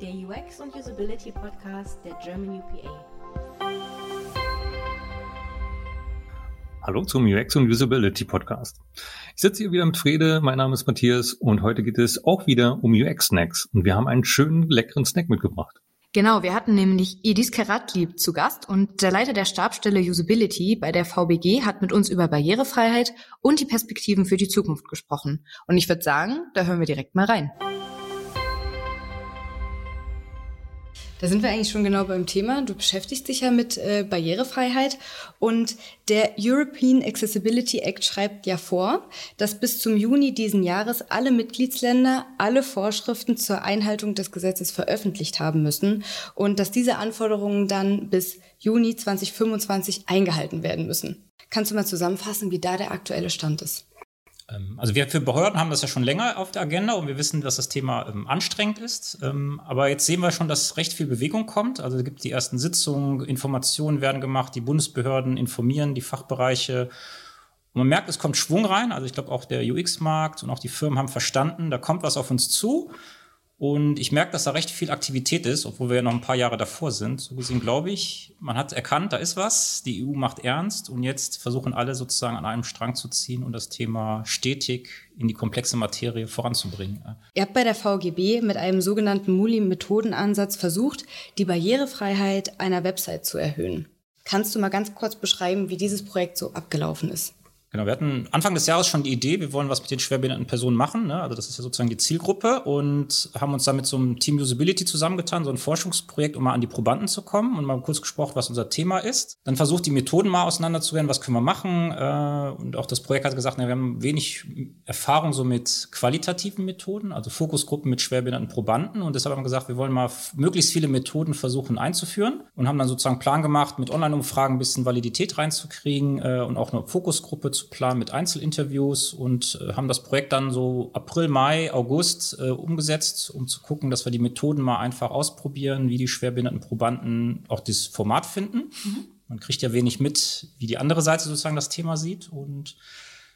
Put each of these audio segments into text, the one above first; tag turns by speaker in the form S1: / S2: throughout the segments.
S1: der UX und Usability Podcast der German UPA.
S2: Hallo zum UX und Usability Podcast. Ich sitze hier wieder mit Frede, mein Name ist Matthias und heute geht es auch wieder um UX-Snacks und wir haben einen schönen, leckeren Snack mitgebracht.
S3: Genau, wir hatten nämlich Edis Karatlieb zu Gast und der Leiter der Stabstelle Usability bei der VBG hat mit uns über Barrierefreiheit und die Perspektiven für die Zukunft gesprochen. Und ich würde sagen, da hören wir direkt mal rein. Da sind wir eigentlich schon genau beim Thema. Du beschäftigst dich ja mit äh, Barrierefreiheit und der European Accessibility Act schreibt ja vor, dass bis zum Juni diesen Jahres alle Mitgliedsländer alle Vorschriften zur Einhaltung des Gesetzes veröffentlicht haben müssen und dass diese Anforderungen dann bis Juni 2025 eingehalten werden müssen. Kannst du mal zusammenfassen, wie da der aktuelle Stand ist?
S4: Ähm, also wir für Behörden haben das ja schon länger auf der Agenda und wir wissen, dass das Thema ähm, anstrengend ist. Ähm, aber jetzt sehen wir schon, dass recht viel Bewegung kommt. Also es gibt die ersten Sitzungen, Informationen werden gemacht, die Bundesbehörden informieren die Fachbereiche. Und man merkt, es kommt Schwung rein. Also ich glaube auch der UX-Markt und auch die Firmen haben verstanden, da kommt was auf uns zu. Und ich merke, dass da recht viel Aktivität ist, obwohl wir ja noch ein paar Jahre davor sind. So gesehen glaube ich, man hat erkannt, da ist was, die EU macht ernst und jetzt versuchen alle sozusagen an einem Strang zu ziehen und das Thema stetig in die komplexe Materie voranzubringen.
S3: Ihr habt bei der VGB mit einem sogenannten Muli-Methodenansatz versucht, die Barrierefreiheit einer Website zu erhöhen. Kannst du mal ganz kurz beschreiben, wie dieses Projekt so abgelaufen ist?
S4: Genau, wir hatten Anfang des Jahres schon die Idee, wir wollen was mit den schwerbehinderten Personen machen. Ne? Also das ist ja sozusagen die Zielgruppe und haben uns dann mit so einem Team Usability zusammengetan, so ein Forschungsprojekt, um mal an die Probanden zu kommen und mal kurz gesprochen, was unser Thema ist. Dann versucht die Methoden mal auseinanderzuwerden, was können wir machen. Äh, und auch das Projekt hat gesagt, na, wir haben wenig Erfahrung so mit qualitativen Methoden, also Fokusgruppen mit schwerbehinderten Probanden. Und deshalb haben wir gesagt, wir wollen mal möglichst viele Methoden versuchen einzuführen und haben dann sozusagen Plan gemacht, mit Online-Umfragen ein bisschen Validität reinzukriegen äh, und auch eine Fokusgruppe zu planen mit Einzelinterviews und äh, haben das Projekt dann so April, Mai, August äh, umgesetzt, um zu gucken, dass wir die Methoden mal einfach ausprobieren, wie die schwerbehinderten Probanden auch das Format finden. Mhm. Man kriegt ja wenig mit, wie die andere Seite sozusagen das Thema sieht und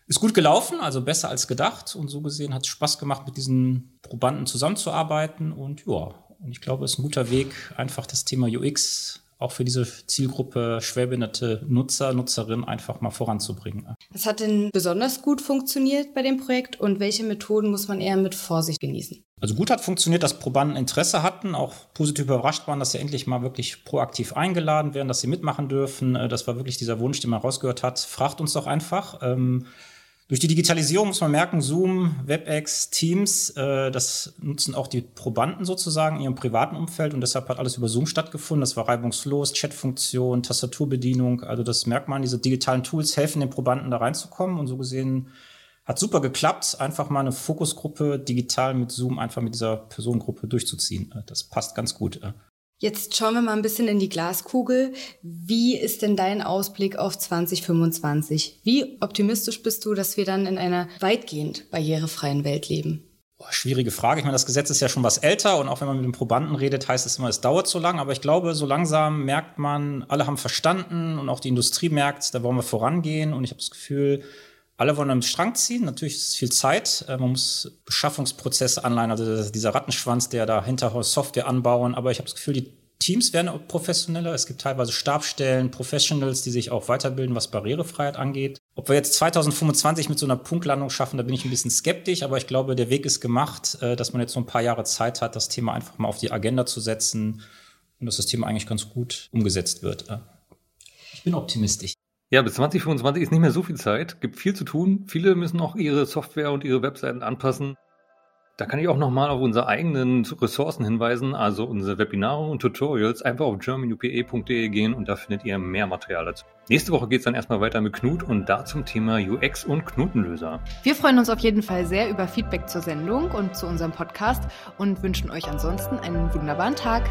S4: ist gut gelaufen, also besser als gedacht und so gesehen hat es Spaß gemacht, mit diesen Probanden zusammenzuarbeiten und ja, und ich glaube, es ist ein guter Weg, einfach das Thema UX auch für diese Zielgruppe schwerbehinderte Nutzer, Nutzerinnen einfach mal voranzubringen.
S3: Was hat denn besonders gut funktioniert bei dem Projekt und welche Methoden muss man eher mit Vorsicht genießen?
S4: Also gut hat funktioniert, dass Probanden Interesse hatten, auch positiv überrascht waren, dass sie endlich mal wirklich proaktiv eingeladen werden, dass sie mitmachen dürfen. Äh, das war wirklich dieser Wunsch, den man rausgehört hat. Fragt uns doch einfach. Ähm, durch die Digitalisierung muss man merken, Zoom, WebEx, Teams, äh, das nutzen auch die Probanden sozusagen in ihrem privaten Umfeld und deshalb hat alles über Zoom stattgefunden. Das war reibungslos, Chatfunktion, Tastaturbedienung. Also das merkt man, diese digitalen Tools helfen den Probanden da reinzukommen und so gesehen hat super geklappt, einfach mal eine Fokusgruppe digital mit Zoom einfach mit dieser Personengruppe durchzuziehen. Das passt ganz gut.
S3: Jetzt schauen wir mal ein bisschen in die Glaskugel. Wie ist denn dein Ausblick auf 2025? Wie optimistisch bist du, dass wir dann in einer weitgehend barrierefreien Welt leben?
S4: Boah, schwierige Frage. Ich meine, das Gesetz ist ja schon was älter und auch wenn man mit den Probanden redet, heißt es immer, es dauert so lang. Aber ich glaube, so langsam merkt man, alle haben verstanden und auch die Industrie merkt, da wollen wir vorangehen. Und ich habe das Gefühl, alle wollen am Strang ziehen. Natürlich ist es viel Zeit. Äh, man muss Beschaffungsprozesse anleihen, also dieser Rattenschwanz, der dahinter Software anbauen. Aber ich habe das Gefühl, die Teams werden professioneller. Es gibt teilweise Stabstellen, Professionals, die sich auch weiterbilden, was Barrierefreiheit angeht. Ob wir jetzt 2025 mit so einer Punktlandung schaffen, da bin ich ein bisschen skeptisch, aber ich glaube, der Weg ist gemacht, äh, dass man jetzt so ein paar Jahre Zeit hat, das Thema einfach mal auf die Agenda zu setzen und dass das Thema eigentlich ganz gut umgesetzt wird. Ich bin optimistisch.
S2: Ja, bis 2025 ist nicht mehr so viel Zeit, gibt viel zu tun. Viele müssen auch ihre Software und ihre Webseiten anpassen. Da kann ich auch nochmal auf unsere eigenen Ressourcen hinweisen, also unsere Webinare und Tutorials. Einfach auf germanupa.de gehen und da findet ihr mehr Material dazu. Nächste Woche geht es dann erstmal weiter mit Knut und da zum Thema UX und Knotenlöser.
S3: Wir freuen uns auf jeden Fall sehr über Feedback zur Sendung und zu unserem Podcast und wünschen euch ansonsten einen wunderbaren Tag.